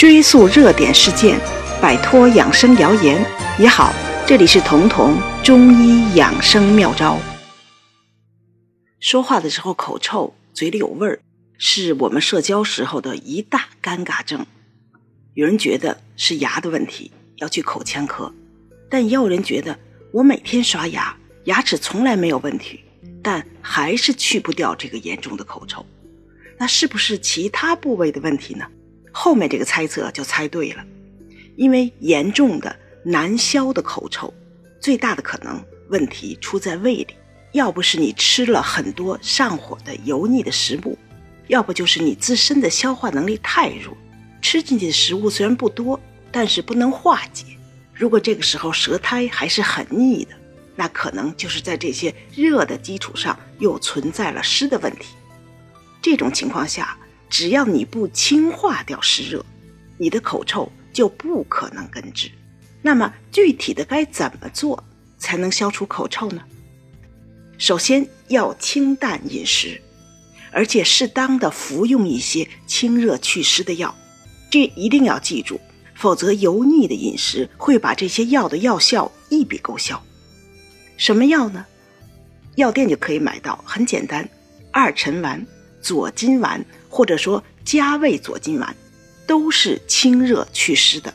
追溯热点事件，摆脱养生谣言也好。这里是彤彤中医养生妙招。说话的时候口臭、嘴里有味儿，是我们社交时候的一大尴尬症。有人觉得是牙的问题，要去口腔科；但也有人觉得我每天刷牙，牙齿从来没有问题，但还是去不掉这个严重的口臭。那是不是其他部位的问题呢？后面这个猜测就猜对了，因为严重的难消的口臭，最大的可能问题出在胃里，要不是你吃了很多上火的油腻的食物，要不就是你自身的消化能力太弱，吃进去的食物虽然不多，但是不能化解。如果这个时候舌苔还是很腻的，那可能就是在这些热的基础上又存在了湿的问题。这种情况下，只要你不清化掉湿热，你的口臭就不可能根治。那么具体的该怎么做才能消除口臭呢？首先要清淡饮食，而且适当的服用一些清热祛湿的药，这一定要记住，否则油腻的饮食会把这些药的药效一笔勾销。什么药呢？药店就可以买到，很简单，二陈丸。左金丸或者说加味左金丸，都是清热祛湿的。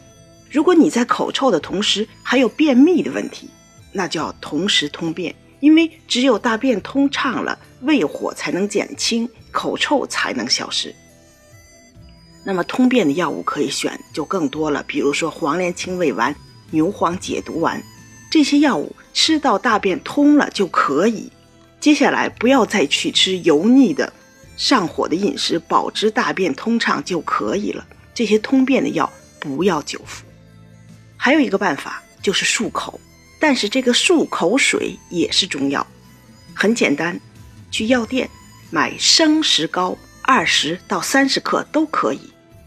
如果你在口臭的同时还有便秘的问题，那就要同时通便，因为只有大便通畅了，胃火才能减轻，口臭才能消失。那么通便的药物可以选就更多了，比如说黄连清胃丸、牛黄解毒丸，这些药物吃到大便通了就可以。接下来不要再去吃油腻的。上火的饮食，保持大便通畅就可以了。这些通便的药不要久服。还有一个办法就是漱口，但是这个漱口水也是中药，很简单，去药店买生石膏二十到三十克都可以，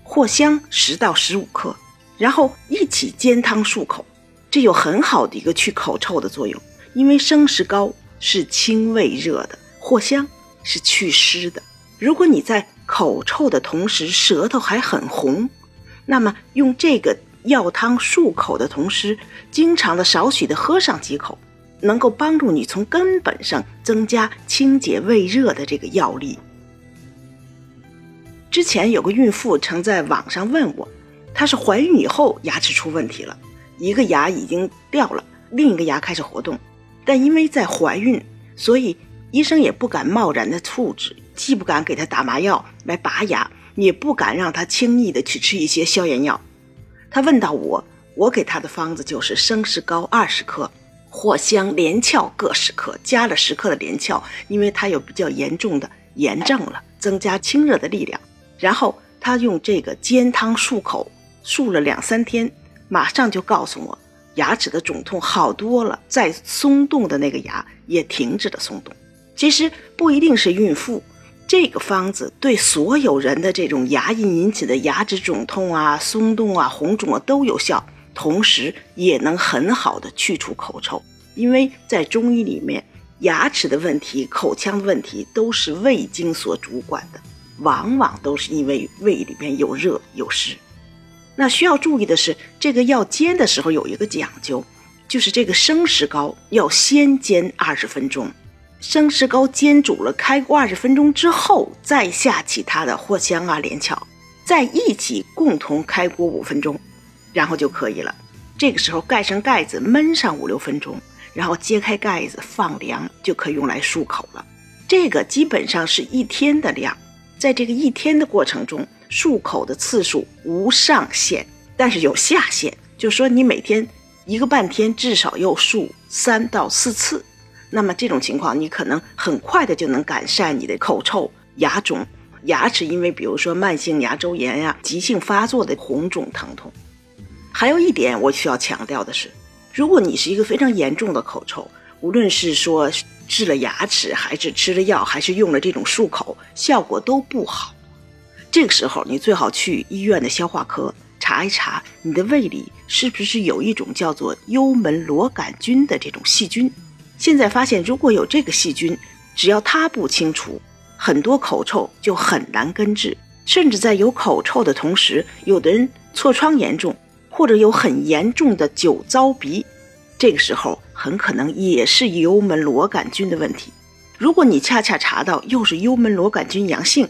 藿香十到十五克，然后一起煎汤漱口，这有很好的一个去口臭的作用。因为生石膏是清胃热的，藿香是祛湿的。如果你在口臭的同时舌头还很红，那么用这个药汤漱口的同时，经常的少许的喝上几口，能够帮助你从根本上增加清洁胃热的这个药力。之前有个孕妇曾在网上问我，她是怀孕以后牙齿出问题了，一个牙已经掉了，另一个牙开始活动，但因为在怀孕，所以医生也不敢贸然的处置。既不敢给他打麻药来拔牙，也不敢让他轻易的去吃一些消炎药。他问到我，我给他的方子就是生石膏二十克，藿香、连翘各十克，加了十克的连翘，因为他有比较严重的炎症了，增加清热的力量。然后他用这个煎汤漱口，漱了两三天，马上就告诉我牙齿的肿痛好多了，再松动的那个牙也停止了松动。其实不一定是孕妇。这个方子对所有人的这种牙龈引起的牙齿肿痛啊、松动啊、红肿啊都有效，同时也能很好的去除口臭。因为在中医里面，牙齿的问题、口腔的问题都是胃经所主管的，往往都是因为胃里边有热有湿。那需要注意的是，这个药煎的时候有一个讲究，就是这个生石膏要先煎二十分钟。生石膏煎煮了，开锅二十分钟之后，再下其他的藿香啊、连翘，再一起共同开锅五分钟，然后就可以了。这个时候盖上盖子焖上五六分钟，然后揭开盖子放凉，就可以用来漱口了。这个基本上是一天的量，在这个一天的过程中，漱口的次数无上限，但是有下限，就说你每天一个半天至少要漱三到四次。那么这种情况，你可能很快的就能改善你的口臭、牙肿、牙齿因为比如说慢性牙周炎呀、急性发作的红肿疼痛。还有一点我需要强调的是，如果你是一个非常严重的口臭，无论是说治了牙齿，还是吃了药，还是用了这种漱口，效果都不好。这个时候你最好去医院的消化科查一查，你的胃里是不是有一种叫做幽门螺杆菌的这种细菌。现在发现，如果有这个细菌，只要它不清除，很多口臭就很难根治。甚至在有口臭的同时，有的人痤疮严重，或者有很严重的酒糟鼻，这个时候很可能也是幽门螺杆菌的问题。如果你恰恰查到又是幽门螺杆菌阳性，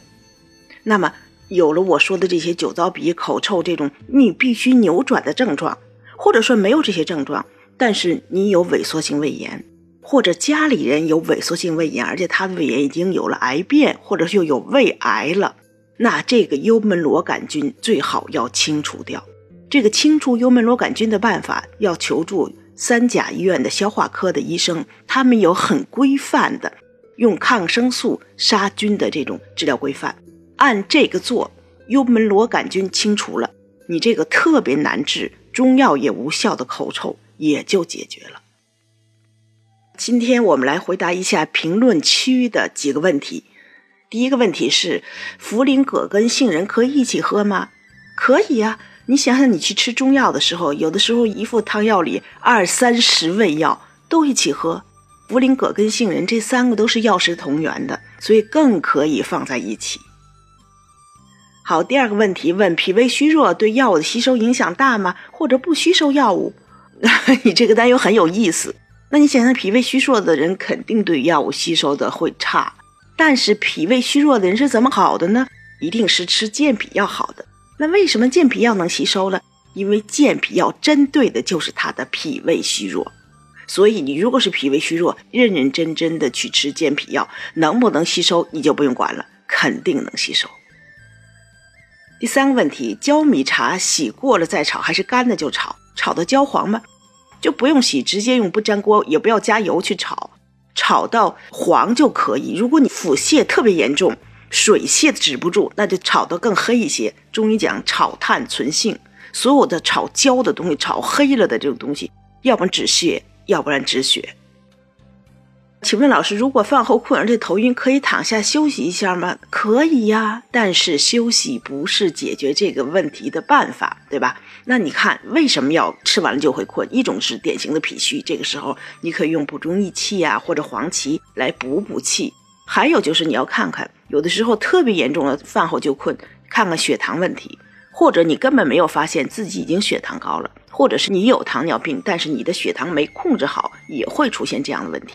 那么有了我说的这些酒糟鼻、口臭这种你必须扭转的症状，或者说没有这些症状，但是你有萎缩性胃炎，或者家里人有萎缩性胃炎，而且他的胃炎已经有了癌变，或者又有胃癌了，那这个幽门螺杆菌最好要清除掉。这个清除幽门螺杆菌的办法要求助三甲医院的消化科的医生，他们有很规范的。用抗生素杀菌的这种治疗规范，按这个做，幽门螺杆菌清除了，你这个特别难治、中药也无效的口臭也就解决了。今天我们来回答一下评论区的几个问题。第一个问题是：茯苓、葛根、杏仁可以一起喝吗？可以呀。你想想，你去吃中药的时候，有的时候一副汤药里二三十味药都一起喝。茯苓、葛根、杏仁这三个都是药食同源的，所以更可以放在一起。好，第二个问题问：脾胃虚弱对药物的吸收影响大吗？或者不吸收药物？你这个担忧很有意思。那你想想，脾胃虚弱的人肯定对药物吸收的会差，但是脾胃虚弱的人是怎么好的呢？一定是吃健脾药好的。那为什么健脾药能吸收呢？因为健脾药针对的就是他的脾胃虚弱。所以，你如果是脾胃虚弱，认认真真的去吃健脾药，能不能吸收你就不用管了，肯定能吸收。第三个问题，焦米茶洗过了再炒，还是干的就炒？炒到焦黄吗？就不用洗，直接用不粘锅，也不要加油去炒，炒到黄就可以。如果你腹泻特别严重，水泄止不住，那就炒得更黑一些。中医讲炒炭存性，所有的炒焦的东西，炒黑了的这种东西，要不然止泻。要不然止血。请问老师，如果饭后困而且头晕，可以躺下休息一下吗？可以呀，但是休息不是解决这个问题的办法，对吧？那你看为什么要吃完了就会困？一种是典型的脾虚，这个时候你可以用补中益气呀，或者黄芪来补补气。还有就是你要看看，有的时候特别严重的饭后就困，看看血糖问题。或者你根本没有发现自己已经血糖高了，或者是你有糖尿病，但是你的血糖没控制好，也会出现这样的问题。